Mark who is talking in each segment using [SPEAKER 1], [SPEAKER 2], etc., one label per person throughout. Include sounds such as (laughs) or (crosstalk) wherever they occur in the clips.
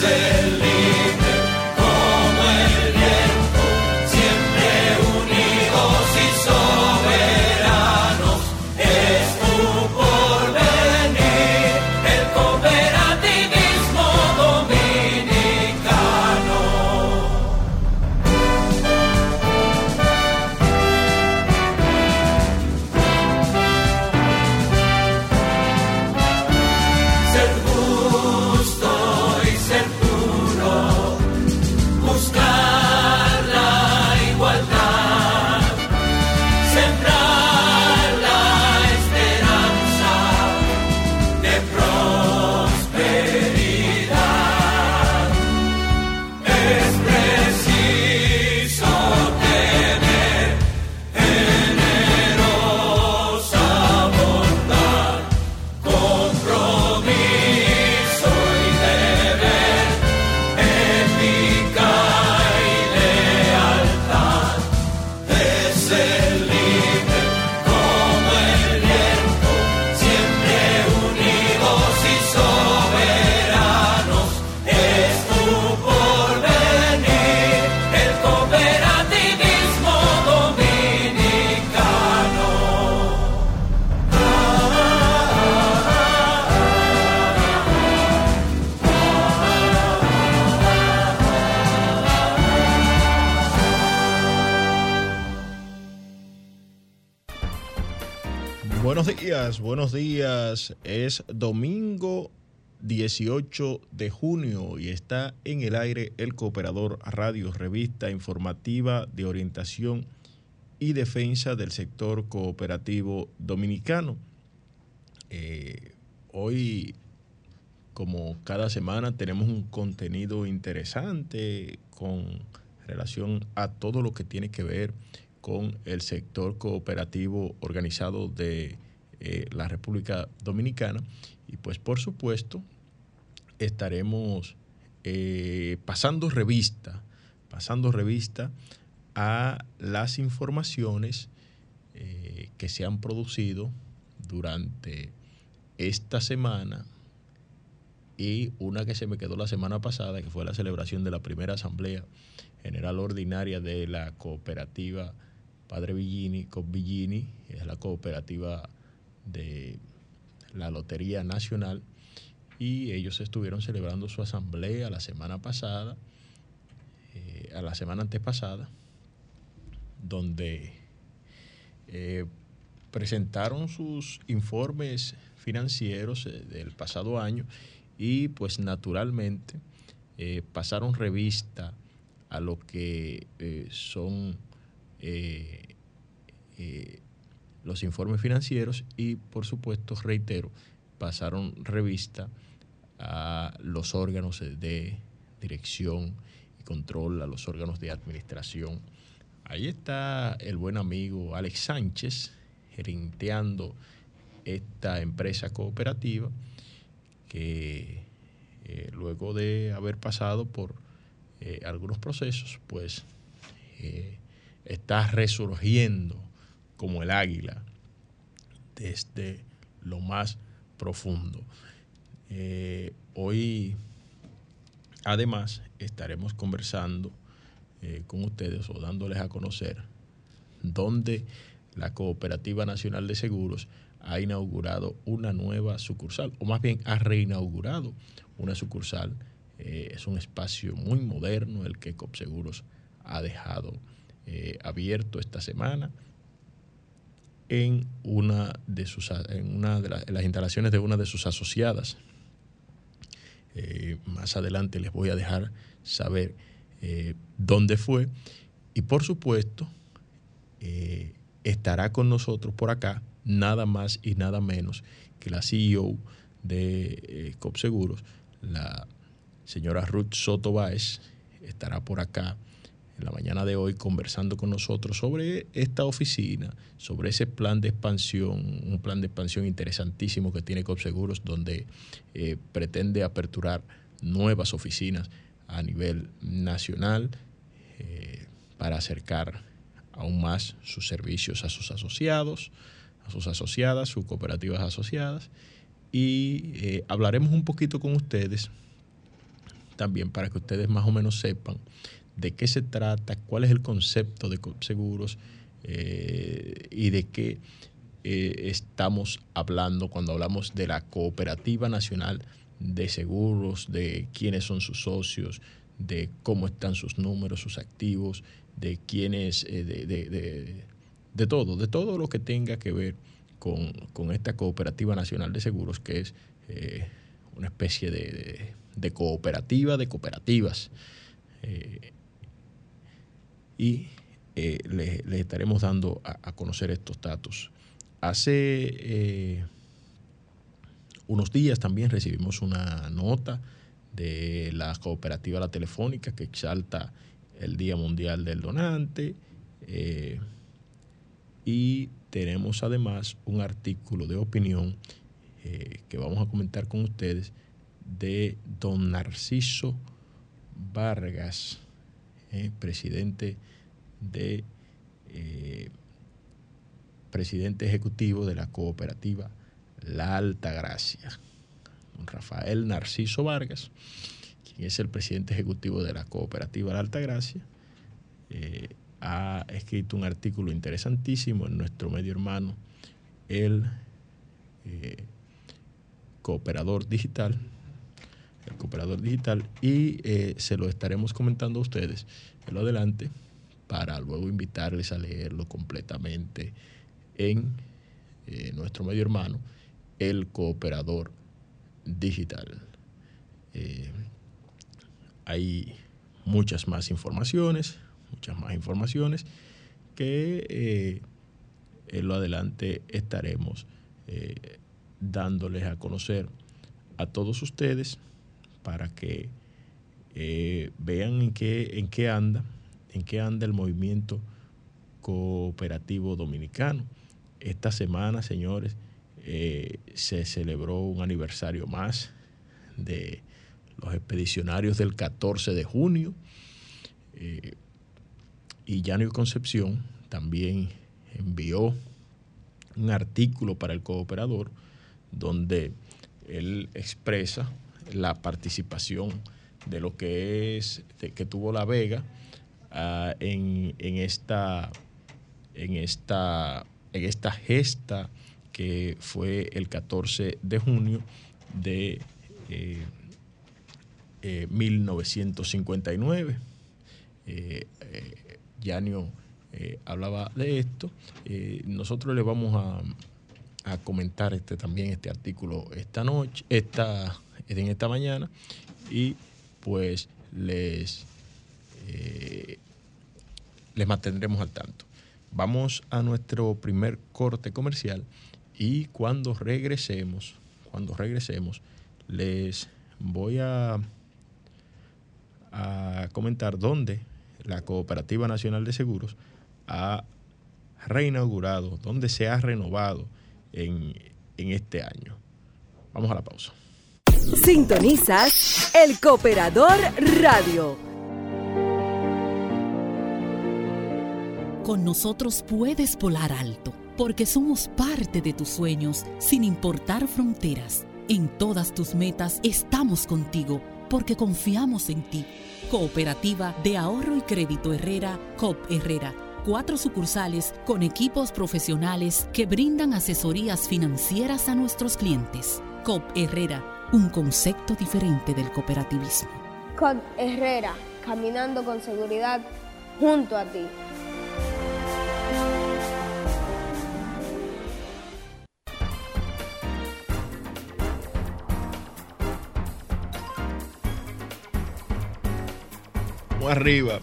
[SPEAKER 1] say.
[SPEAKER 2] Buenos días. Es domingo 18 de junio y está en el aire el Cooperador Radio, revista informativa de orientación y defensa del sector cooperativo dominicano. Eh, hoy, como cada semana, tenemos un contenido interesante con relación a todo lo que tiene que ver con el sector cooperativo organizado de eh, la República Dominicana. Y pues por supuesto estaremos eh, pasando revista, pasando revista a las informaciones eh, que se han producido durante esta semana y una que se me quedó la semana pasada, que fue la celebración de la primera Asamblea General Ordinaria de la cooperativa Padre Villini, COP Villini, es la cooperativa de la Lotería Nacional y ellos estuvieron celebrando su asamblea la semana pasada, eh, a la semana antepasada, donde eh, presentaron sus informes financieros eh, del pasado año y pues naturalmente pasaron revista a lo que son los informes financieros y, por supuesto, reitero, pasaron revista a los órganos de dirección y control, a los órganos de administración. Ahí está el buen amigo Alex Sánchez gerenteando esta empresa cooperativa que eh, luego de haber pasado por eh, algunos procesos, pues eh, está resurgiendo como el águila desde lo más profundo. Eh, hoy Además, estaremos conversando eh, con ustedes o dándoles a conocer dónde la Cooperativa Nacional de Seguros ha inaugurado una nueva sucursal, o más bien ha reinaugurado una sucursal. Eh, es un espacio muy moderno el que Copseguros ha dejado abierto esta semana en una de sus en una de las instalaciones de una de sus asociadas. Eh, más adelante les voy a dejar saber dónde fue y por supuesto estará con nosotros por acá nada más y nada menos que la CEO de eh, COPSeguros, la señora Ruth Soto Báez, estará por acá en la mañana de hoy conversando con nosotros sobre esta oficina, sobre ese plan de expansión, un plan de expansión interesantísimo que tiene COPSeguros, donde eh, pretende aperturar nuevas oficinas a nivel nacional eh, para acercar aún más sus servicios a sus asociados, a sus asociadas, sus cooperativas asociadas. Y eh, hablaremos un poquito con ustedes también para que ustedes más o menos sepan de qué se trata, cuál es el concepto de seguros eh, y de qué eh, estamos hablando cuando hablamos de la Cooperativa Nacional de Seguros, de quiénes son sus socios, de cómo están sus números, sus activos, de quiénes, de, de, de todo, de todo lo que tenga que ver con, esta Cooperativa Nacional de Seguros, que es eh, una especie de, cooperativa de cooperativas. Eh, y eh, les, estaremos dando a, conocer estos datos. Hace unos días también recibimos una nota de la cooperativa La Telefónica que exalta el Día Mundial del Donante. Y tenemos además un artículo de opinión eh, que vamos a comentar con ustedes de don Narciso Vargas, eh, presidente de eh, presidente ejecutivo de la cooperativa La Alta Gracia. Don Rafael Narciso Vargas, quien es el presidente ejecutivo de la cooperativa La Alta Gracia ha escrito un artículo interesantísimo en nuestro medio hermano, el eh, cooperador digital, el cooperador digital, y eh, se lo estaremos comentando a ustedes en lo adelante para luego invitarles a leerlo completamente en eh, nuestro medio hermano, el cooperador digital. hay muchas más informaciones, muchas más informaciones que eh, en lo adelante estaremos eh, dándoles a conocer a todos ustedes para que eh, vean en qué, en qué anda, en qué anda el movimiento cooperativo dominicano. Esta semana, señores, se celebró un aniversario más de los expedicionarios del 14 de junio. Y Yanio Concepción también envió un artículo para el cooperador donde él expresa la participación de lo que es que tuvo la Vega ah, en, esta en esta en esta gesta que fue el 14 de junio de 1959 eh, Yanio eh, hablaba de esto. Eh, nosotros le vamos a, comentar este, también este artículo esta noche, esta, en esta mañana, y pues les, eh, les mantendremos al tanto. Vamos a nuestro primer corte comercial y cuando regresemos, cuando regresemos, les voy a, a comentar dónde la Cooperativa Nacional de Seguros ha reinaugurado, donde se ha renovado en, este año. Vamos a la pausa.
[SPEAKER 3] Sintonizas el Cooperador Radio.
[SPEAKER 1] Con nosotros puedes volar alto, porque somos parte de tus sueños, sin importar fronteras. En todas tus metas estamos contigo porque confiamos en ti. Cooperativa de Ahorro y Crédito Herrera, COP Herrera. Cuatro sucursales con equipos profesionales que brindan asesorías financieras a nuestros clientes. COP Herrera, un concepto diferente del cooperativismo.
[SPEAKER 4] COP Herrera, caminando con seguridad junto a ti.
[SPEAKER 2] arriba.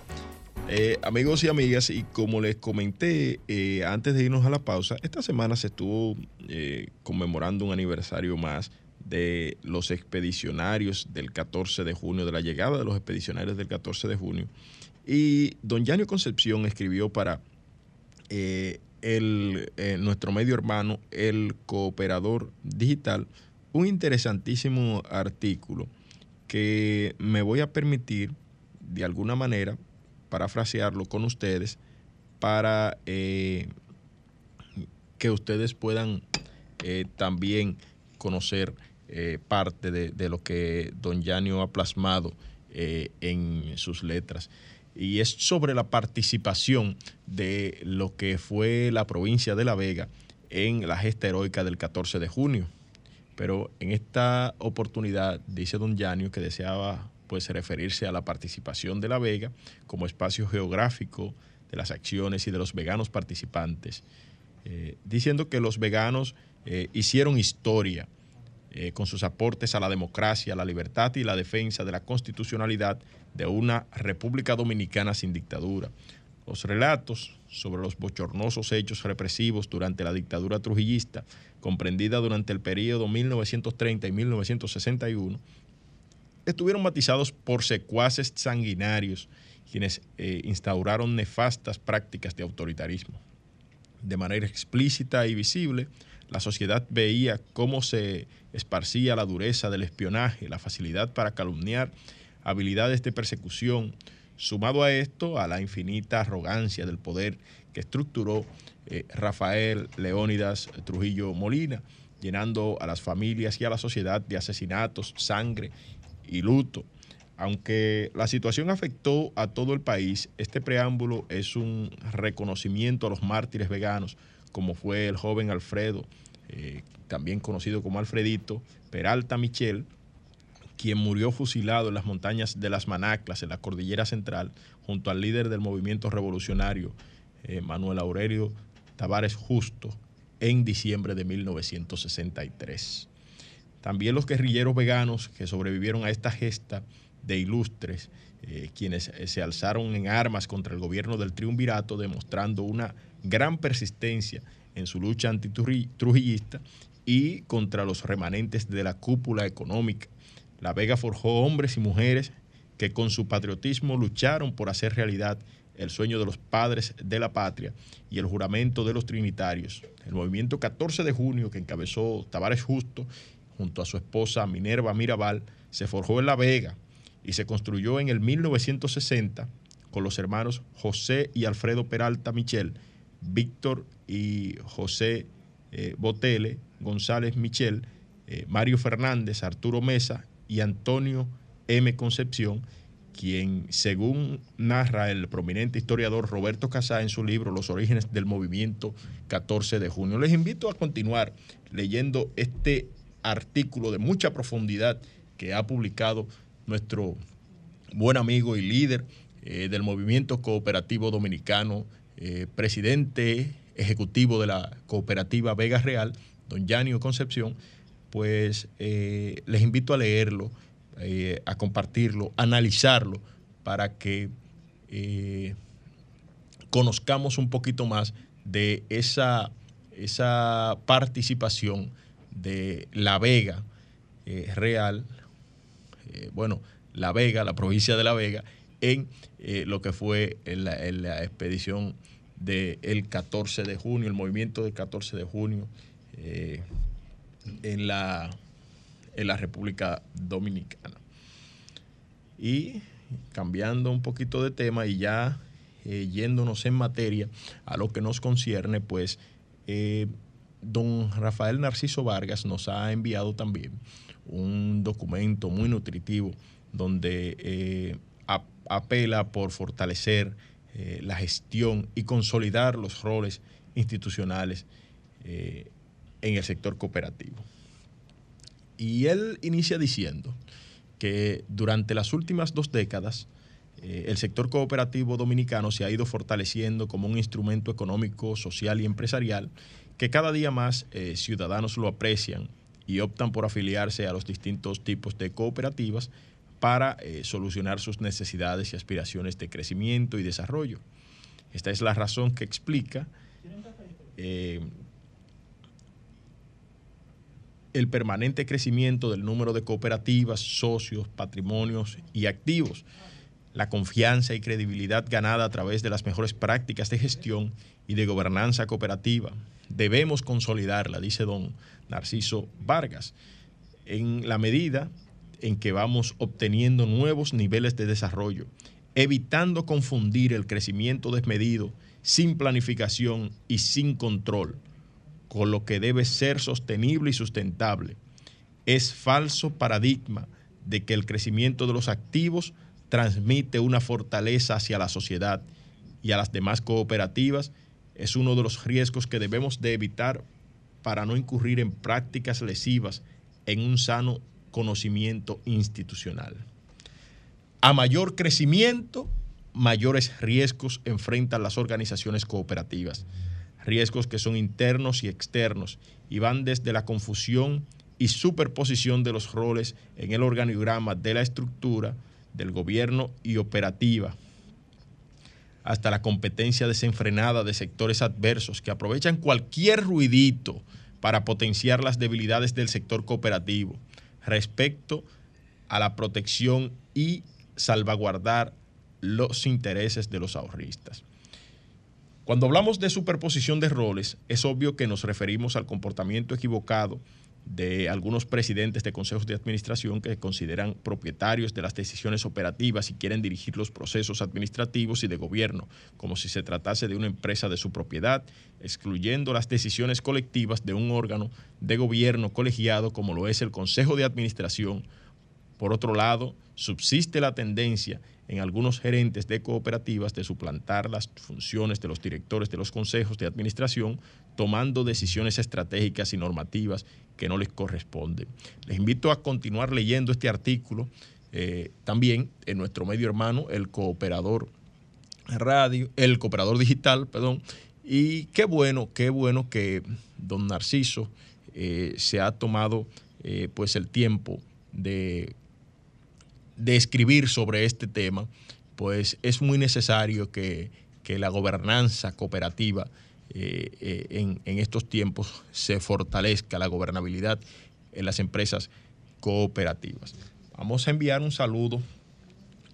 [SPEAKER 2] Eh, amigos y amigas, y como les comenté eh, antes de irnos a la pausa, esta semana se estuvo eh, conmemorando un aniversario más de los expedicionarios del 14 de junio, de la llegada de los expedicionarios del 14 de junio. Y don Yanio Concepción escribió para el, nuestro medio hermano, el Cooperador Digital, un interesantísimo artículo que me voy a permitir de alguna manera, parafrasearlo con ustedes, para eh, que ustedes puedan eh, también conocer eh, parte de, lo que don Yanio ha plasmado en sus letras. Y es sobre la participación de lo que fue la provincia de La Vega en la gesta heroica del 14 de junio. Pero en esta oportunidad dice don Yanio que deseaba pues referirse a la participación de La Vega como espacio geográfico de las acciones y de los veganos participantes, eh, diciendo que los veganos eh, hicieron historia eh, con sus aportes a la democracia, la libertad y la defensa de la constitucionalidad de una República Dominicana sin dictadura. Los relatos sobre los bochornosos hechos represivos durante la dictadura trujillista, comprendida durante el periodo 1930 y 1961, estuvieron matizados por secuaces sanguinarios, quienes eh, instauraron nefastas prácticas de autoritarismo. De manera explícita y visible, la sociedad veía cómo se esparcía la dureza del espionaje, la facilidad para calumniar, habilidades de persecución, sumado a esto a la infinita arrogancia del poder que estructuró eh, Rafael Leónidas Trujillo Molina, llenando a las familias y a la sociedad de asesinatos, sangre y luto. Aunque la situación afectó a todo el país, este preámbulo es un reconocimiento a los mártires veganos, como fue el joven Alfredo, eh, también conocido como Alfredito, Peralta Michel, quien murió fusilado en las montañas de las Manaclas, en la cordillera central, junto al líder del movimiento revolucionario, eh, Manuel Aurelio Tavares Justo, en diciembre de 1963. También los guerrilleros veganos que sobrevivieron a esta gesta de ilustres, eh, quienes se alzaron en armas contra el gobierno del triunvirato, demostrando una gran persistencia en su lucha antitrujillista y contra los remanentes de la cúpula económica. La Vega forjó hombres y mujeres que con su patriotismo lucharon por hacer realidad el sueño de los padres de la patria y el juramento de los trinitarios. El movimiento 14 de junio que encabezó Tavares Justo junto a su esposa Minerva Mirabal, se forjó en La Vega y se construyó en el 1960 con los hermanos José y Alfredo Peralta Michel, Víctor y José eh, Botele, González Michel, eh, Mario Fernández, Arturo Mesa y Antonio M. Concepción, quien, según narra el prominente historiador Roberto Casá en su libro Los orígenes del movimiento 14 de junio. Les invito a continuar leyendo este artículo de mucha profundidad que ha publicado nuestro buen amigo y líder eh, del movimiento cooperativo dominicano, eh, presidente ejecutivo de la cooperativa Vega Real, don Yanio Concepción, pues eh, les invito a leerlo, a compartirlo, a analizarlo para que conozcamos un poquito más de esa, esa participación de La Vega eh, Real, eh, bueno, La Vega, la provincia de La Vega, en eh, lo que fue la, expedición del 14 de junio, el movimiento del 14 de junio en, la, en la República Dominicana. Y cambiando un poquito de tema y ya yéndonos en materia a lo que nos concierne, pues don Rafael Narciso Vargas nos ha enviado también un documento muy nutritivo donde eh, apela por fortalecer eh, la gestión y consolidar los roles institucionales eh, en el sector cooperativo. Y él inicia diciendo que durante las últimas dos décadas el sector cooperativo dominicano se ha ido fortaleciendo como un instrumento económico, social y empresarial que cada día más ciudadanos lo aprecian y optan por afiliarse a los distintos tipos de cooperativas para eh, solucionar sus necesidades y aspiraciones de crecimiento y desarrollo. Esta es la razón que explica eh, el permanente crecimiento del número de cooperativas, socios, patrimonios y activos, la confianza y credibilidad ganada a través de las mejores prácticas de gestión y de gobernanza cooperativa. Debemos consolidarla, dice don Narciso Vargas, en la medida en que vamos obteniendo nuevos niveles de desarrollo, evitando confundir el crecimiento desmedido, sin planificación y sin control, con lo que debe ser sostenible y sustentable. Es falso paradigma de que el crecimiento de los activos transmite una fortaleza hacia la sociedad y a las demás cooperativas es uno de los riesgos que debemos de evitar para no incurrir en prácticas lesivas en un sano conocimiento institucional. A mayor crecimiento, mayores riesgos enfrentan las organizaciones cooperativas, riesgos que son internos y externos y van desde la confusión y superposición de los roles en el organigrama de la estructura del gobierno y operativa, hasta la competencia desenfrenada de sectores adversos que aprovechan cualquier ruidito para potenciar las debilidades del sector cooperativo respecto a la protección y salvaguardar los intereses de los ahorristas. Cuando hablamos de superposición de roles, es obvio que nos referimos al comportamiento equivocado de algunos presidentes de consejos de administración que se consideran propietarios de las decisiones operativas y quieren dirigir los procesos administrativos y de gobierno, como si se tratase de una empresa de su propiedad, excluyendo las decisiones colectivas de un órgano de gobierno colegiado como lo es el Consejo de Administración. Por otro lado, subsiste la tendencia en algunos gerentes de cooperativas de suplantar las funciones de los directores de los consejos de administración, tomando decisiones estratégicas y normativas que no les corresponden. Les invito a continuar leyendo este artículo eh, también en nuestro medio hermano, el cooperador radio, el cooperador digital, perdón, y qué bueno, qué bueno que don Narciso eh, se ha tomado eh, pues el tiempo de de escribir sobre este tema, pues es muy necesario que, la gobernanza cooperativa eh, eh, en, en, estos tiempos se fortalezca, la gobernabilidad en las empresas cooperativas. Vamos a enviar un saludo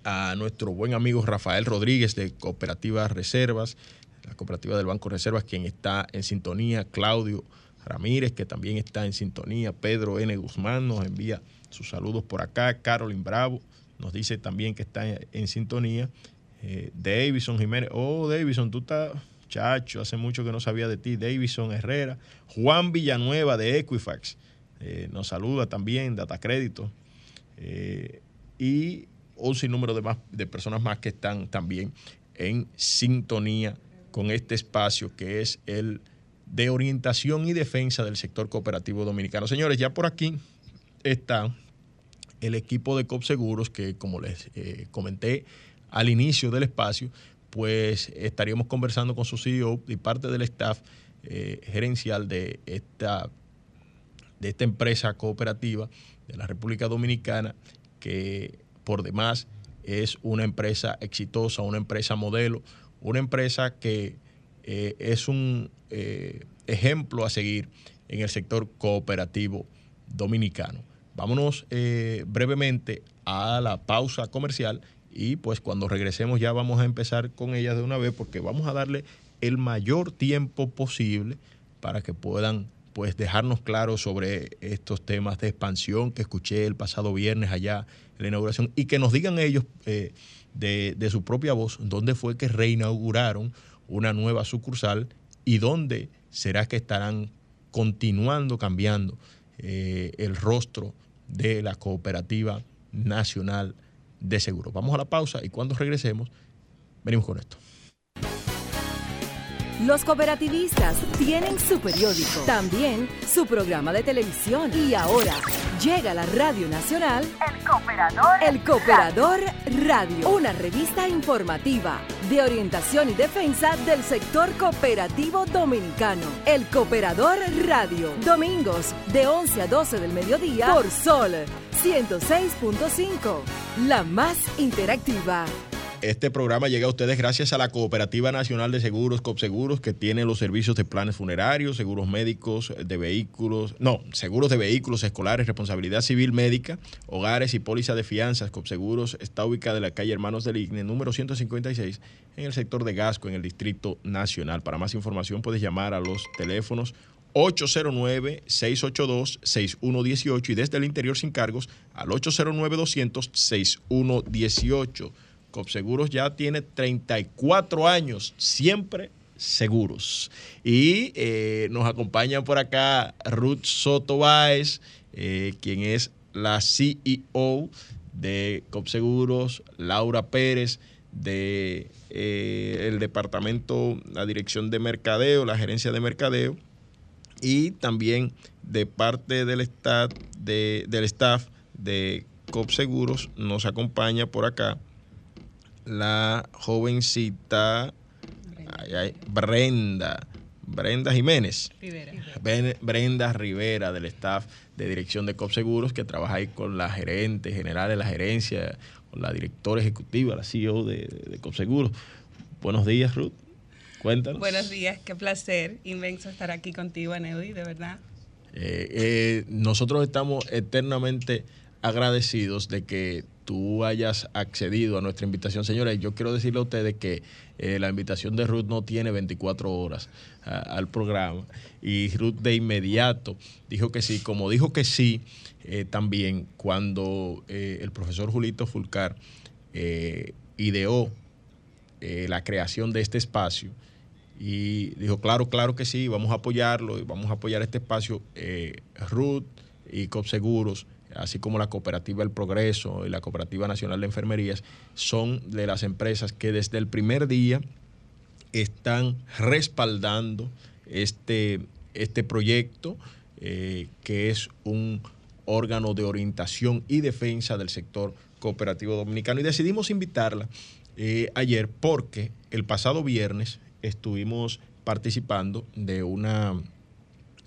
[SPEAKER 2] a nuestro buen amigo Rafael Rodríguez de Cooperativa Reservas, la cooperativa del Banco Reservas, quien está en sintonía, Claudio Ramírez, que también está en sintonía, Pedro N. Guzmán nos envía sus saludos por acá, Carolyn Bravo, nos dice también que está en, sintonía. Eh, Davison Jiménez, oh Davison, tú estás, chacho, hace mucho que no sabía de ti. Davison Herrera, Juan Villanueva de Equifax, eh, nos saluda también, Data Crédito. Eh, y un sinnúmero de, más, de personas más que están también en sintonía con este espacio que es el de orientación y defensa del sector cooperativo dominicano. Señores, ya por aquí está el equipo de COP Seguros, que como les eh, comenté al inicio del espacio, pues estaríamos conversando con su CEO y parte del staff eh, gerencial de esta, de esta empresa cooperativa de la República Dominicana, que por demás es una empresa exitosa, una empresa modelo, una empresa que eh, es un ejemplo a seguir en el sector cooperativo dominicano. Vámonos eh, brevemente a la pausa comercial y pues cuando regresemos ya vamos a empezar con ellas de una vez porque vamos a darle el mayor tiempo posible para que puedan pues dejarnos claros sobre estos temas de expansión que escuché el pasado viernes allá en la inauguración y que nos digan ellos eh, de, de, su propia voz dónde fue que reinauguraron una nueva sucursal y dónde será que estarán continuando cambiando eh, el rostro de la Cooperativa Nacional de Seguros. Vamos a la pausa y cuando regresemos, venimos con esto.
[SPEAKER 3] Los cooperativistas tienen su periódico, también su programa de televisión y ahora llega a la Radio Nacional El Cooperador, El Cooperador Radio, una revista informativa de orientación y defensa del sector cooperativo dominicano. El Cooperador Radio, domingos de 11 a 12 del mediodía por Sol 106.5, la más interactiva.
[SPEAKER 2] Este programa llega a ustedes gracias a la Cooperativa Nacional de Seguros, COPSEGUROS, que tiene los servicios de planes funerarios, seguros médicos de vehículos, no, seguros de vehículos escolares, responsabilidad civil médica, hogares y póliza de fianzas. COPSEGUROS está ubicada en la calle Hermanos del Igne, número 156, en el sector de Gasco, en el Distrito Nacional. Para más información puedes llamar a los teléfonos 809-682-6118 y desde el interior sin cargos al 809-200-6118. Copseguros ya tiene 34 años, siempre seguros. Y eh, nos acompaña por acá Ruth Soto Báez, eh, quien es la CEO de Copseguros, Laura Pérez de eh, el departamento, la dirección de mercadeo, la gerencia de mercadeo, y también de parte del staff de, del staff de Copseguros nos acompaña por acá la jovencita Brenda, Brenda Jiménez. Brenda Rivera del staff de dirección de COPSEGUROS que trabaja ahí con la gerente general de la gerencia, con la directora ejecutiva, la CEO de, de COPSEGUROS. Buenos días, Ruth. Cuéntanos.
[SPEAKER 5] Buenos días, qué placer inmenso estar aquí contigo, Aneudi, de verdad.
[SPEAKER 2] Eh, eh, nosotros estamos eternamente agradecidos de que tú hayas accedido a nuestra invitación. Señores, yo quiero decirle a ustedes que eh, la invitación de Ruth no tiene 24 horas al programa y Ruth de inmediato dijo que sí, como dijo que sí eh, también cuando eh, el profesor Julito Fulcar ideó la creación de este espacio y dijo, claro, claro que sí, vamos a apoyarlo y vamos a apoyar este espacio. Ruth y COP Seguros así como la Cooperativa El Progreso y la Cooperativa Nacional de Enfermerías, son de las empresas que desde el primer día están respaldando este, este proyecto, eh, que es un órgano de orientación y defensa del sector cooperativo dominicano. Y decidimos invitarla eh, ayer porque el pasado viernes estuvimos participando de una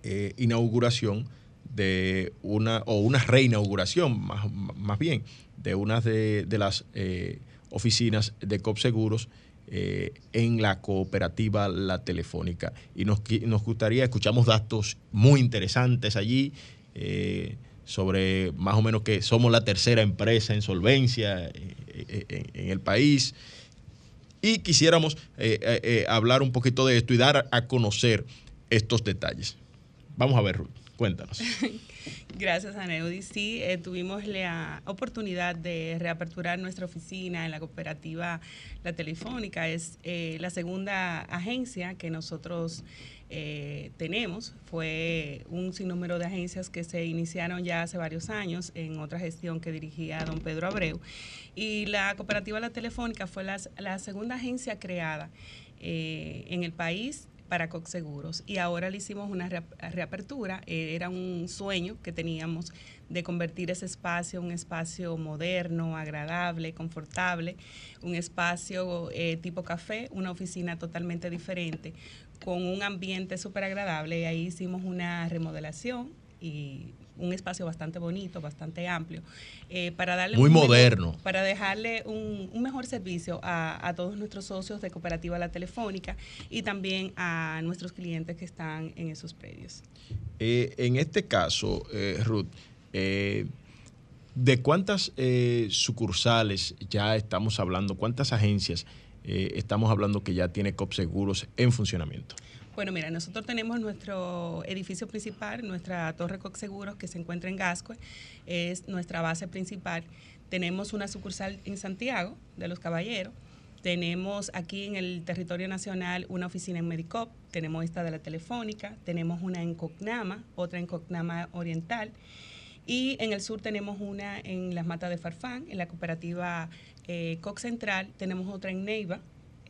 [SPEAKER 2] eh, inauguración de una, o una reinauguración más, más bien, de una de, las eh, oficinas de COPSEGUROS eh, en la cooperativa La Telefónica. Y nos, nos gustaría, escuchamos datos muy interesantes allí. Eh, sobre más o menos que somos la tercera empresa en solvencia en, el país. Y quisiéramos hablar un poquito de esto y dar a conocer estos detalles. Vamos a ver, Ruth. Cuéntanos. (laughs)
[SPEAKER 5] Gracias, Aneudi. Sí, eh, tuvimos la oportunidad de reaperturar nuestra oficina en la cooperativa La Telefónica. Es eh, la segunda agencia que nosotros eh, tenemos. Fue un sinnúmero de agencias que se iniciaron ya hace varios años en otra gestión que dirigía don Pedro Abreu. Y la cooperativa La Telefónica fue la, la segunda agencia creada en el país para Cox Seguros y ahora le hicimos una reapertura. Eh, era un sueño que teníamos de convertir ese espacio en un espacio moderno, agradable, confortable, un espacio eh, tipo café, una oficina totalmente diferente, con un ambiente súper agradable. Y ahí hicimos una remodelación y un espacio bastante bonito, bastante amplio, eh, para darle
[SPEAKER 2] muy moderno,
[SPEAKER 5] para dejarle un, mejor servicio a, todos nuestros socios de Cooperativa La Telefónica y también a nuestros clientes que están en esos predios.
[SPEAKER 2] Eh, en este caso, eh, Ruth, ¿de cuántas sucursales ya estamos hablando? ¿Cuántas agencias estamos hablando que ya tiene COP Seguros en funcionamiento?
[SPEAKER 5] Bueno, mira, nosotros tenemos nuestro edificio principal, nuestra Torre Cox Seguros, que se encuentra en Gascue, es nuestra base principal. Tenemos una sucursal en Santiago, de los Caballeros. Tenemos aquí en el territorio nacional una oficina en Medicop, tenemos esta de la Telefónica, tenemos una en Cocnama, otra en Cocnama Oriental. Y en el sur tenemos una en las matas de Farfán, en la cooperativa eh, Cox Central, tenemos otra en Neiva,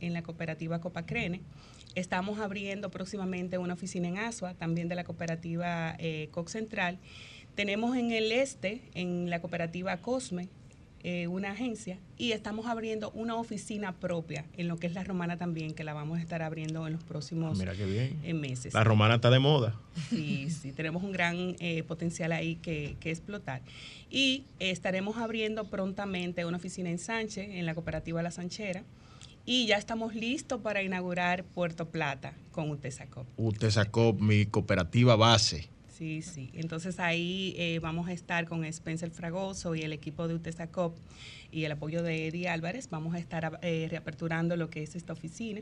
[SPEAKER 5] en la cooperativa Copacrene. Estamos abriendo próximamente una oficina en Asua, también de la cooperativa eh, Cox Central. Tenemos en el este, en la cooperativa Cosme, eh, una agencia y estamos abriendo una oficina propia en lo que es la romana también, que la vamos a estar abriendo en los próximos
[SPEAKER 2] Mira qué bien.
[SPEAKER 5] eh, meses.
[SPEAKER 2] La romana está de moda.
[SPEAKER 5] Sí, sí, tenemos un gran eh, potencial ahí que, que explotar. Y estaremos abriendo prontamente una oficina en Sánchez, en la cooperativa La Sanchera. Y ya estamos listos para inaugurar Puerto Plata con UTESACOP.
[SPEAKER 2] Usted sacó mi cooperativa base.
[SPEAKER 5] Sí, sí. Entonces ahí eh, vamos a estar con Spencer Fragoso y el equipo de UTESACOP y el apoyo de Eddie Álvarez. Vamos a estar eh, reaperturando lo que es esta oficina,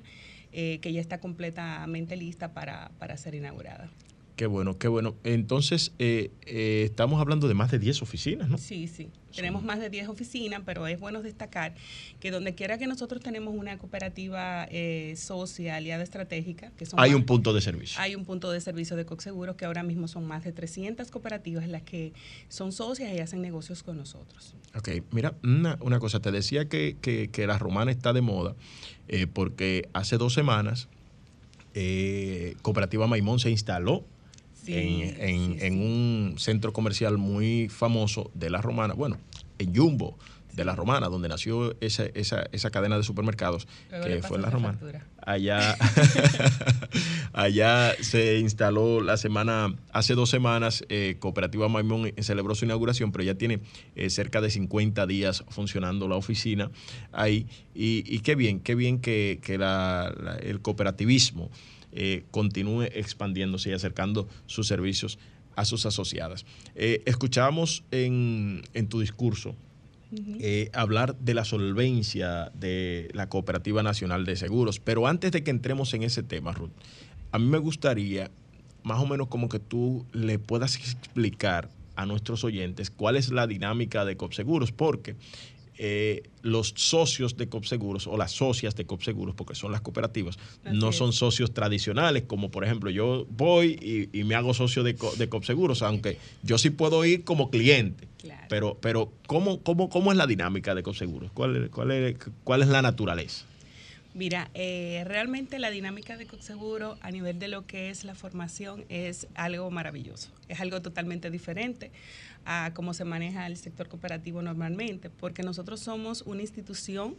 [SPEAKER 5] eh, que ya está completamente lista para, para ser inaugurada.
[SPEAKER 2] Qué bueno, qué bueno. Entonces, eh, eh, estamos hablando de más de 10 oficinas, ¿no?
[SPEAKER 5] Sí, sí. Tenemos más de 10 oficinas, pero es bueno destacar que donde quiera que nosotros tenemos una cooperativa eh, socia, aliada estratégica, que son
[SPEAKER 2] Hay
[SPEAKER 5] más-
[SPEAKER 2] un punto de servicio.
[SPEAKER 5] hay un punto de servicio de Coxeguros que ahora mismo son más de 300 cooperativas las que son socias y hacen negocios con nosotros.
[SPEAKER 2] Ok, mira, una, una cosa, te decía que, que- que la romana está de moda eh, porque hace dos semanas eh, Cooperativa Maimón se instaló
[SPEAKER 5] Sí,
[SPEAKER 2] en, en-
[SPEAKER 5] sí,
[SPEAKER 2] en
[SPEAKER 5] sí.
[SPEAKER 2] un centro comercial muy famoso de la romana, bueno, en Jumbo de la romana, donde nació esa, esa, esa cadena de supermercados
[SPEAKER 5] Luego
[SPEAKER 2] que fue en la romana.
[SPEAKER 5] factura.
[SPEAKER 2] Allá, (laughs) allá se instaló la semana, hace dos semanas, eh, Cooperativa Maimón celebró su inauguración, pero ya tiene eh, cerca de 50 días funcionando la oficina ahí. Y, y qué bien, qué bien que, que la- la- el cooperativismo eh, continúe expandiéndose y acercando sus servicios a sus asociadas. Eh, escuchamos en, en tu discurso eh, hablar de la solvencia de la Cooperativa Nacional de Seguros. Pero antes de que entremos en ese tema, Ruth, a mí me gustaría más o menos como que tú le puedas explicar a nuestros oyentes cuál es la dinámica de Copseguros, porque eh, los socios de Copseguros o las socias de Copseguros, porque son las cooperativas,
[SPEAKER 5] Así
[SPEAKER 2] no
[SPEAKER 5] es.
[SPEAKER 2] son socios tradicionales, como por ejemplo yo voy y, y me hago socio de, de Copseguros, aunque yo sí puedo ir como cliente.
[SPEAKER 5] Claro.
[SPEAKER 2] Pero, pero ¿cómo, cómo, ¿cómo es la dinámica de Copseguros? ¿Cuál, es- cuál, es, ¿Cuál es la naturaleza?
[SPEAKER 5] Mira, eh, realmente la dinámica de Coxeguro a nivel de lo que es la formación es algo maravilloso. Es algo totalmente diferente a cómo se maneja el sector cooperativo normalmente, porque nosotros somos una institución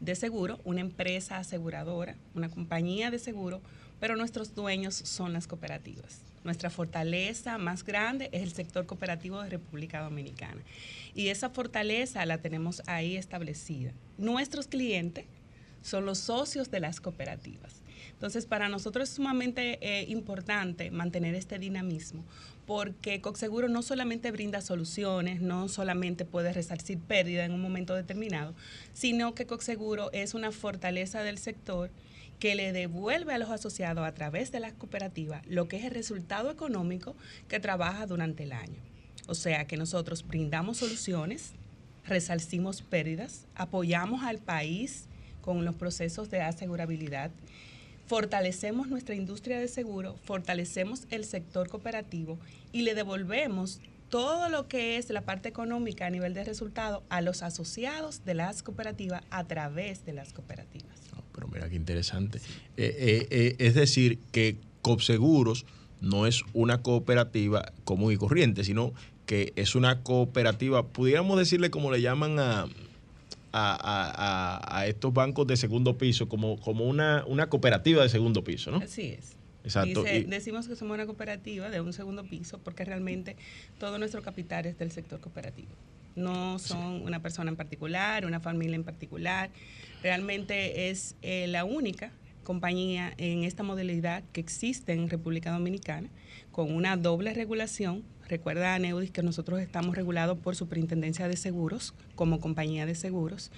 [SPEAKER 5] de seguro, una empresa aseguradora, una compañía de seguro, pero nuestros dueños son las cooperativas. Nuestra fortaleza más grande es el sector cooperativo de República Dominicana. Y esa fortaleza la tenemos ahí establecida. Nuestros clientes son los socios de las cooperativas. Entonces, para nosotros es sumamente eh, importante mantener este dinamismo, porque Coxeguro no solamente brinda soluciones, no solamente puede resarcir pérdida en un momento determinado, sino que Coxeguro es una fortaleza del sector que le devuelve a los asociados a través de las cooperativas lo que es el resultado económico que trabaja durante el año. O sea que nosotros brindamos soluciones, resarcimos pérdidas, apoyamos al país con los procesos de asegurabilidad, fortalecemos nuestra industria de seguro, fortalecemos el sector cooperativo y le devolvemos todo lo que es la parte económica a nivel de resultado a los asociados de las cooperativas a través de las cooperativas.
[SPEAKER 2] Pero mira qué interesante. Eh, eh, eh, es decir, que Copseguros no es una cooperativa común y corriente, sino que es una cooperativa, pudiéramos decirle como le llaman a, a, a- a- a estos bancos de segundo piso, como, como una, una cooperativa de segundo piso, ¿no?
[SPEAKER 5] Así es.
[SPEAKER 2] Exacto.
[SPEAKER 5] Dice- decimos que somos una cooperativa de un segundo piso porque realmente todo nuestro capital es del sector cooperativo. No son una persona en particular, una familia en particular. Realmente es eh, la única compañía en esta modalidad que existe en República Dominicana con una doble regulación. Recuerda, Neudis, que nosotros estamos regulados por Superintendencia de Seguros como compañía de seguros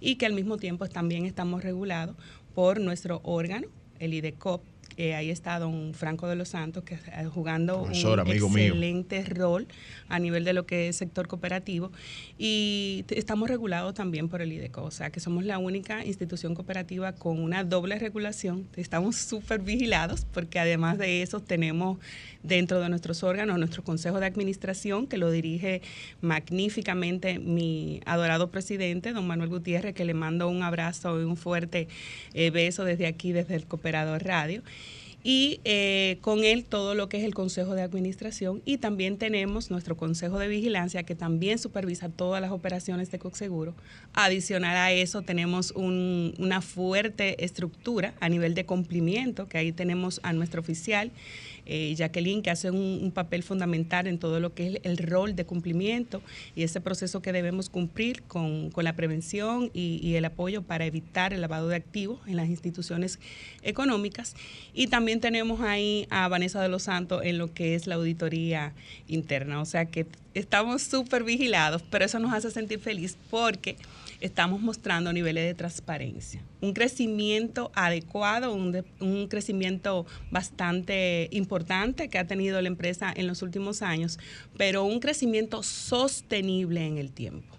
[SPEAKER 5] y que al mismo tiempo también estamos regulados por nuestro órgano, el IDECOP, Eh, ahí está don Franco de los Santos, que está jugando un excelente rol a nivel de lo que es sector cooperativo. Y estamos regulados también por el IDECO, o sea que somos la única institución cooperativa con una doble regulación. Estamos súper vigilados porque además de eso tenemos dentro de nuestros órganos nuestro Consejo de Administración, que lo dirige magníficamente mi adorado presidente, don Manuel Gutiérrez, que le mando un abrazo y un fuerte eh, beso desde aquí, desde el Cooperador Radio y eh, con él todo lo que es el Consejo de Administración y también tenemos nuestro Consejo de Vigilancia que también supervisa todas las operaciones de Coxeguro. Adicional a eso tenemos una fuerte estructura a nivel de cumplimiento, que ahí tenemos a nuestro oficial eh, Jacqueline, que hace un, papel fundamental en todo lo que es el, rol de cumplimiento y ese proceso que debemos cumplir con, la prevención y, el apoyo para evitar el lavado de activos en las instituciones económicas. Y también tenemos ahí a Vanessa de los Santos en lo que es la auditoría interna. O sea que estamos súper vigilados, pero eso nos hace sentir feliz porque estamos mostrando niveles de transparencia. Un crecimiento adecuado, un, un, crecimiento bastante importante que ha tenido la empresa en los últimos años, pero un crecimiento sostenible en el tiempo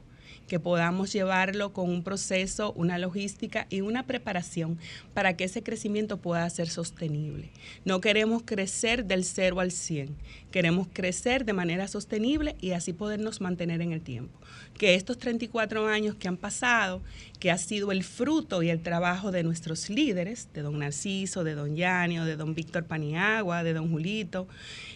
[SPEAKER 5] que podamos llevarlo con un proceso, una logística y una preparación para que ese crecimiento pueda ser sostenible. No queremos crecer del 0 al 100, queremos crecer de manera sostenible y así podernos mantener en el tiempo. Que estos 34 años que han pasado, que ha sido el fruto y el trabajo de nuestros líderes, de don Narciso, de don Yanio, de don Víctor Paniagua, de don Julito,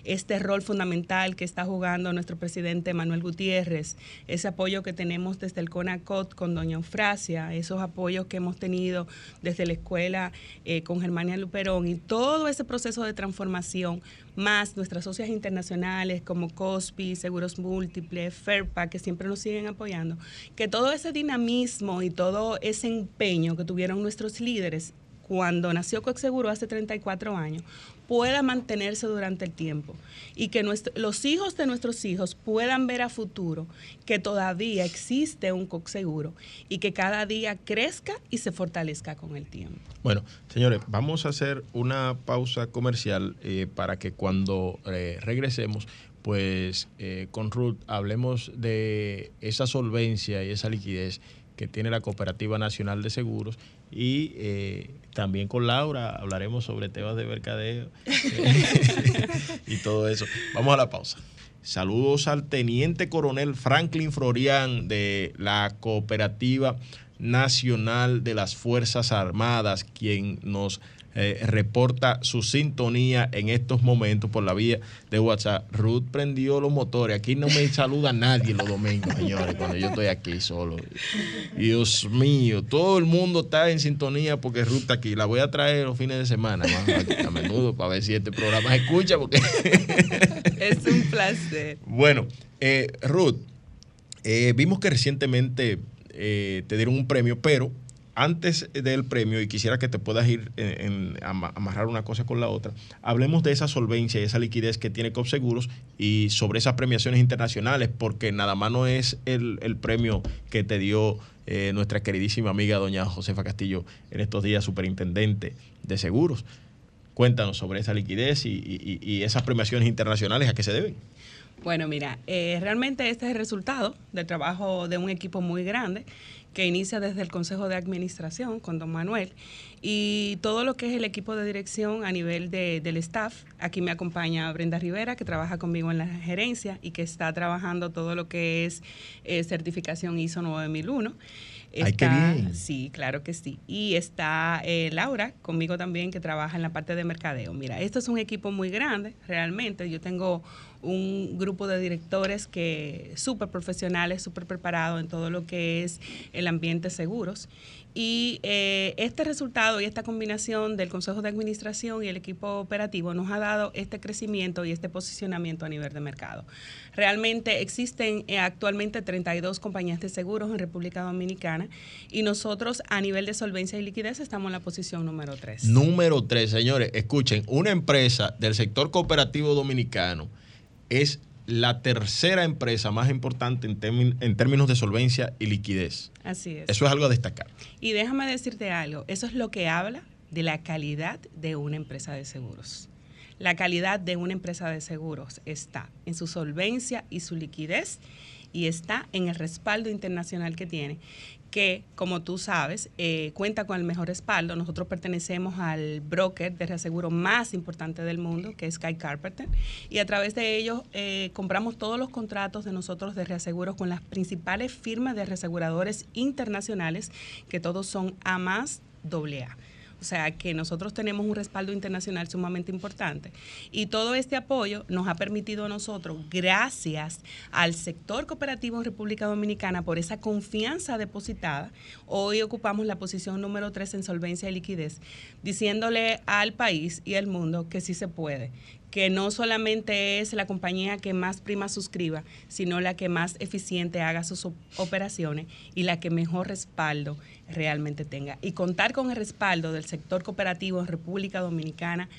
[SPEAKER 5] este rol fundamental que está jugando nuestro presidente Manuel Gutiérrez, ese apoyo que tenemos desde el CONACOT con doña Eufrasia, esos apoyos que hemos tenido desde la escuela eh, con Germania Luperón y todo ese proceso de transformación más nuestras socias internacionales como COSPI, Seguros Múltiples, FERPA, que siempre nos siguen apoyando, que todo ese dinamismo y todo ese empeño que tuvieron nuestros líderes cuando nació Coexeguro hace 34 años, pueda mantenerse durante el tiempo y que los hijos de nuestros hijos puedan ver a futuro que todavía existe un Coexeguro y que cada día crezca y se fortalezca con el tiempo.
[SPEAKER 2] Bueno, señores, vamos a hacer una pausa comercial eh, para que cuando eh, regresemos pues eh, con Ruth hablemos de esa solvencia y esa liquidez que tiene la Cooperativa Nacional de Seguros y también con Laura hablaremos sobre temas de mercadeo (laughs) y todo eso. Vamos a la pausa. Saludos al teniente coronel Franklin Florian de la Cooperativa Nacional de las Fuerzas Armadas, quien nos eh, reporta su sintonía en estos momentos por la vía de WhatsApp. Ruth prendió los motores. Aquí no me saluda nadie los domingos, señores, cuando yo estoy aquí solo. Dios mío, todo el mundo está en sintonía porque Ruth está aquí. La voy a traer los fines de semana, a menudo, para ver si este programa se escucha. Porque (laughs)
[SPEAKER 5] es un placer.
[SPEAKER 2] Bueno, eh, Ruth, eh, vimos que recientemente te dieron un premio, pero antes del premio, y quisiera que te puedas ir en, amarrar una cosa con la otra, hablemos de esa solvencia y esa liquidez que tiene COPSEGUROS y sobre esas premiaciones internacionales, porque nada más no es el, premio que te dio eh, nuestra queridísima amiga doña Josefa Castillo en estos días, superintendente de seguros. Cuéntanos sobre esa liquidez y, esas premiaciones internacionales, ¿a qué se deben?
[SPEAKER 5] Bueno, mira, eh, realmente este es el resultado del trabajo de un equipo muy grande que inicia desde el Consejo de Administración con don Manuel y todo lo que es el equipo de dirección a nivel de, del staff. Aquí me acompaña Brenda Rivera, que trabaja conmigo en la gerencia y que está trabajando todo lo que es eh, certificación ISO 9001.
[SPEAKER 2] Está,
[SPEAKER 5] Sí, claro que sí. Y está eh, Laura conmigo también, que trabaja en la parte de mercadeo. Mira, esto es un equipo muy grande, realmente. Yo tengo un grupo de directores que súper profesionales, súper preparados en todo lo que es el ambiente seguros. Y eh, este resultado y esta combinación del Consejo de Administración y el equipo operativo nos ha dado este crecimiento y este posicionamiento a nivel de mercado. Realmente existen eh, actualmente 32 compañías de seguros en República Dominicana y nosotros a nivel de solvencia y liquidez estamos en la posición número 3.
[SPEAKER 2] Número 3, señores, escuchen, una empresa del sector cooperativo dominicano es la tercera empresa más importante en, en, términos de solvencia y liquidez.
[SPEAKER 5] Así es.
[SPEAKER 2] Eso es algo a destacar.
[SPEAKER 5] Y déjame decirte algo, eso es lo que habla de la calidad de una empresa de seguros. La calidad de una empresa de seguros está en su solvencia y su liquidez y está en el respaldo internacional que tiene que, como tú sabes, eh, cuenta con el mejor respaldo. Nosotros pertenecemos al broker de reaseguro más importante del mundo, que es Sky Carpenter, y a través de ellos eh, compramos todos los contratos de nosotros de reaseguros con las principales firmas de reaseguradores internacionales, que todos son A más AA. O sea que nosotros tenemos un respaldo internacional sumamente importante. Y todo este apoyo nos ha permitido a nosotros, gracias al sector cooperativo en República Dominicana, por esa confianza depositada, hoy ocupamos la posición número 3 en solvencia y liquidez, diciéndole al país y al mundo que sí se puede, que no solamente es la compañía que más prima suscriba, sino la que más eficiente haga sus operaciones y la que mejor respaldo realmente tenga. Y contar con el respaldo del sector cooperativo en República Dominicana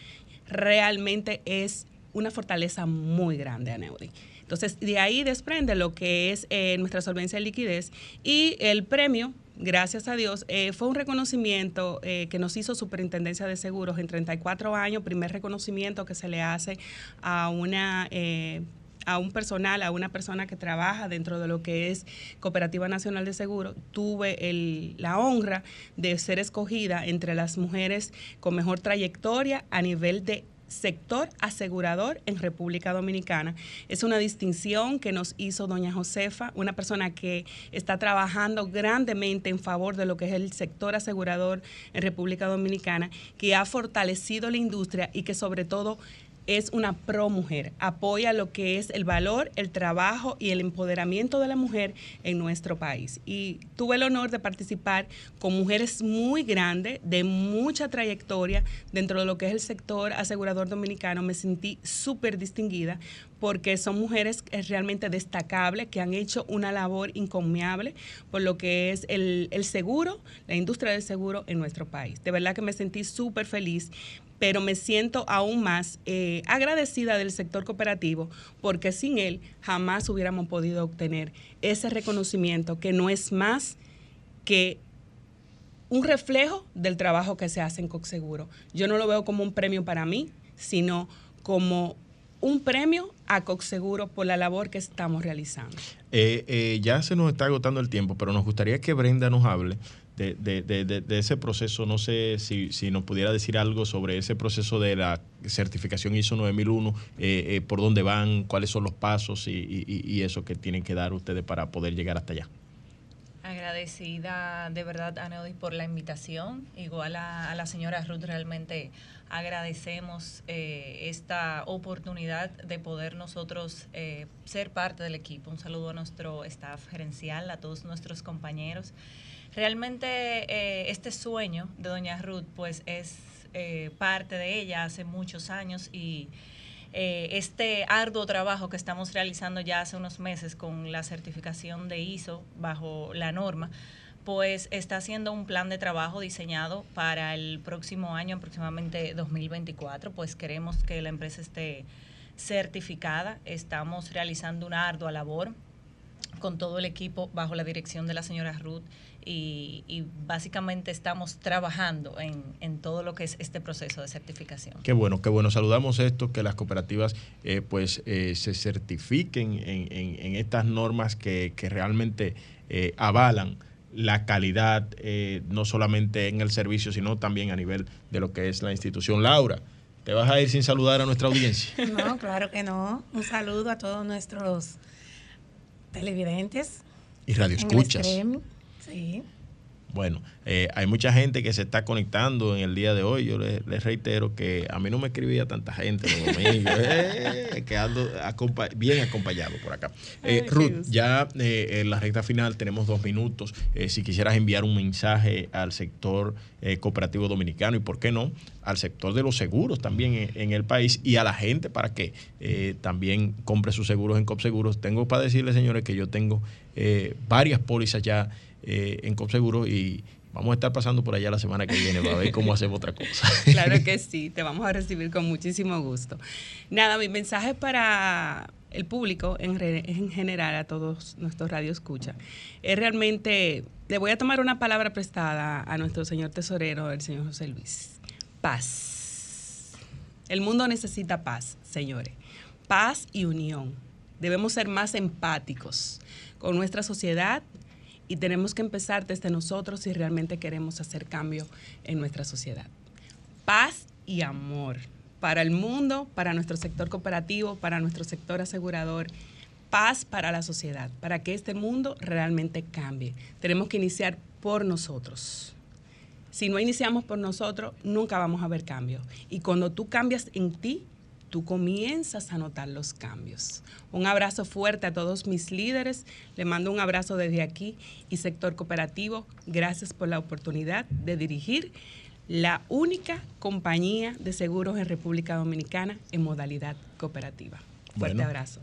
[SPEAKER 5] realmente es una fortaleza muy grande a Neudi. Entonces, de ahí desprende lo que es eh, nuestra solvencia de liquidez y el premio gracias a Dios, eh, fue un reconocimiento eh, que nos hizo Superintendencia de Seguros en 34 años, primer reconocimiento que se le hace a una... Eh, a un personal, a una persona que trabaja dentro de lo que es Cooperativa Nacional de Seguros, tuve el, la honra de ser escogida entre las mujeres con mejor trayectoria a nivel de sector asegurador en República Dominicana. Es una distinción que nos hizo doña Josefa, una persona que está trabajando grandemente en favor de lo que es el sector asegurador en República Dominicana, que ha fortalecido la industria y que sobre todo es una pro mujer, apoya lo que es el valor, el trabajo y el empoderamiento de la mujer en nuestro país. Y tuve el honor de participar con mujeres muy grandes, de mucha trayectoria dentro de lo que es el sector asegurador dominicano. Me sentí súper distinguida porque son mujeres realmente destacables que han hecho una labor encomiable por lo que es el, el seguro, la industria del seguro en nuestro país. De verdad que me sentí súper feliz pero me siento aún más eh, agradecida del sector cooperativo porque sin él jamás hubiéramos podido obtener ese reconocimiento que no es más que un reflejo del trabajo que se hace en Coxeguro. Yo no lo veo como un premio para mí, sino como un premio a Coxeguro por la labor que estamos realizando.
[SPEAKER 2] Eh, eh, ya se nos está agotando el tiempo, pero nos gustaría que Brenda nos hable de, de, de, ese proceso. No sé si, si, nos pudiera decir algo sobre ese proceso de la certificación ISO 9001, eh, eh, por dónde van, cuáles son los pasos y, y, eso que tienen que dar ustedes para poder llegar hasta allá.
[SPEAKER 6] Agradecida de verdad, Aneudis, por la invitación. Igual a, la señora Ruth, realmente agradecemos eh, esta oportunidad de poder nosotros ser parte del equipo. Un saludo a nuestro staff gerencial, a todos nuestros compañeros. Realmente eh, este sueño de doña Ruth pues es eh, parte de ella hace muchos años y eh, este arduo trabajo que estamos realizando ya hace unos meses con la certificación de ISO bajo la norma, pues está haciendo un plan de trabajo diseñado para el próximo año, aproximadamente 2024, pues queremos que la empresa esté certificada, estamos realizando una ardua labor con todo el equipo bajo la dirección de la señora Ruth y, básicamente estamos trabajando en, todo lo que es este proceso de certificación.
[SPEAKER 2] Qué bueno, qué bueno. Saludamos esto, que las cooperativas eh, pues eh, se certifiquen en, estas normas que, realmente eh, avalan la calidad, no solamente en el servicio, sino también a nivel de lo que es la institución. Laura, ¿te vas a ir sin saludar a nuestra audiencia? (laughs)
[SPEAKER 7] No, claro que no. Un saludo a todos nuestros televidentes.
[SPEAKER 2] Y radio escuchas.
[SPEAKER 7] Sí.
[SPEAKER 2] Bueno, eh, hay mucha gente que se está conectando en el día de hoy. Yo les, reitero que a mí no me escribía tanta gente los (laughs) domingos, eh, que ando bien acompañado por acá. Eh, Ruth, ya en la recta final tenemos dos minutos. si quisieras enviar un mensaje al sector cooperativo dominicano y, ¿por qué no?, al sector de los seguros también en, el país y a la gente para que también compre sus seguros en CopSeguros. Tengo para decirles, señores, que yo tengo varias pólizas ya eh, en CopSeguro y vamos a estar pasando por allá la semana que viene para ver cómo hacemos otra cosa. (laughs)
[SPEAKER 5] Claro que sí, te vamos a recibir con muchísimo gusto. Nada, mi mensaje para, el público en, en general, a todos nuestros radioescuchas, es realmente, le voy a tomar una palabra prestada a nuestro señor tesorero, el señor José Luis. Paz. El mundo necesita paz, señores. Paz y unión. Debemos ser más empáticos con nuestra sociedad y tenemos que empezar desde nosotros si realmente queremos hacer cambio en nuestra sociedad. Paz y amor para el mundo, para nuestro sector cooperativo, para nuestro sector asegurador. Paz para la sociedad, para que este mundo realmente cambie. Tenemos que iniciar por nosotros. Si no iniciamos por nosotros, nunca vamos a ver cambios. Y cuando tú cambias en ti, tú comienzas a notar los cambios. Un abrazo fuerte a todos mis líderes. Le mando un abrazo desde aquí y sector cooperativo. Gracias por la oportunidad de dirigir la única compañía de seguros en República Dominicana en modalidad cooperativa. Fuerte abrazo.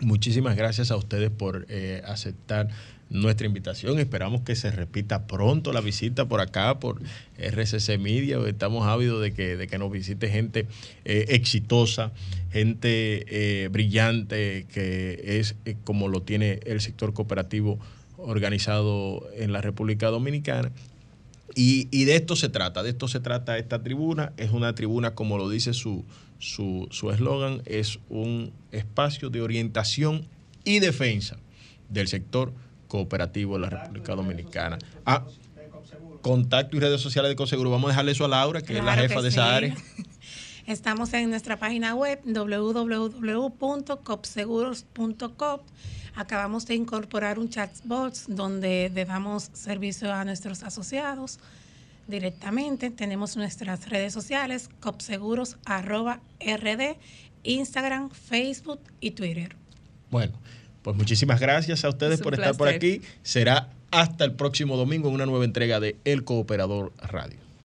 [SPEAKER 2] Muchísimas gracias a ustedes por eh, aceptar nuestra invitación. Esperamos que se repita pronto la visita por acá, por RCC Media. Estamos ávidos de que, de que nos visite gente eh, exitosa, gente eh, brillante, que es como lo tiene el sector cooperativo organizado en la República Dominicana y, de esto se trata, de esto se trata esta tribuna. Es una tribuna, como lo dice su eslogan, su, es un espacio de orientación y defensa del sector cooperativo de la República Dominicana. Ah, contacto y redes sociales de Coseguro. Vamos a dejarle eso a Laura, que es la jefa de esa área. (laughs)
[SPEAKER 7] Estamos en nuestra página web www.copseguros.com Acabamos de incorporar un chatbot donde le damos servicio a nuestros asociados directamente. Tenemos nuestras redes sociales, copseguros.rd, Instagram, Facebook y Twitter.
[SPEAKER 2] Bueno, pues muchísimas gracias a ustedes por estar por aquí. Será hasta el próximo domingo en una nueva entrega de El Cooperador Radio.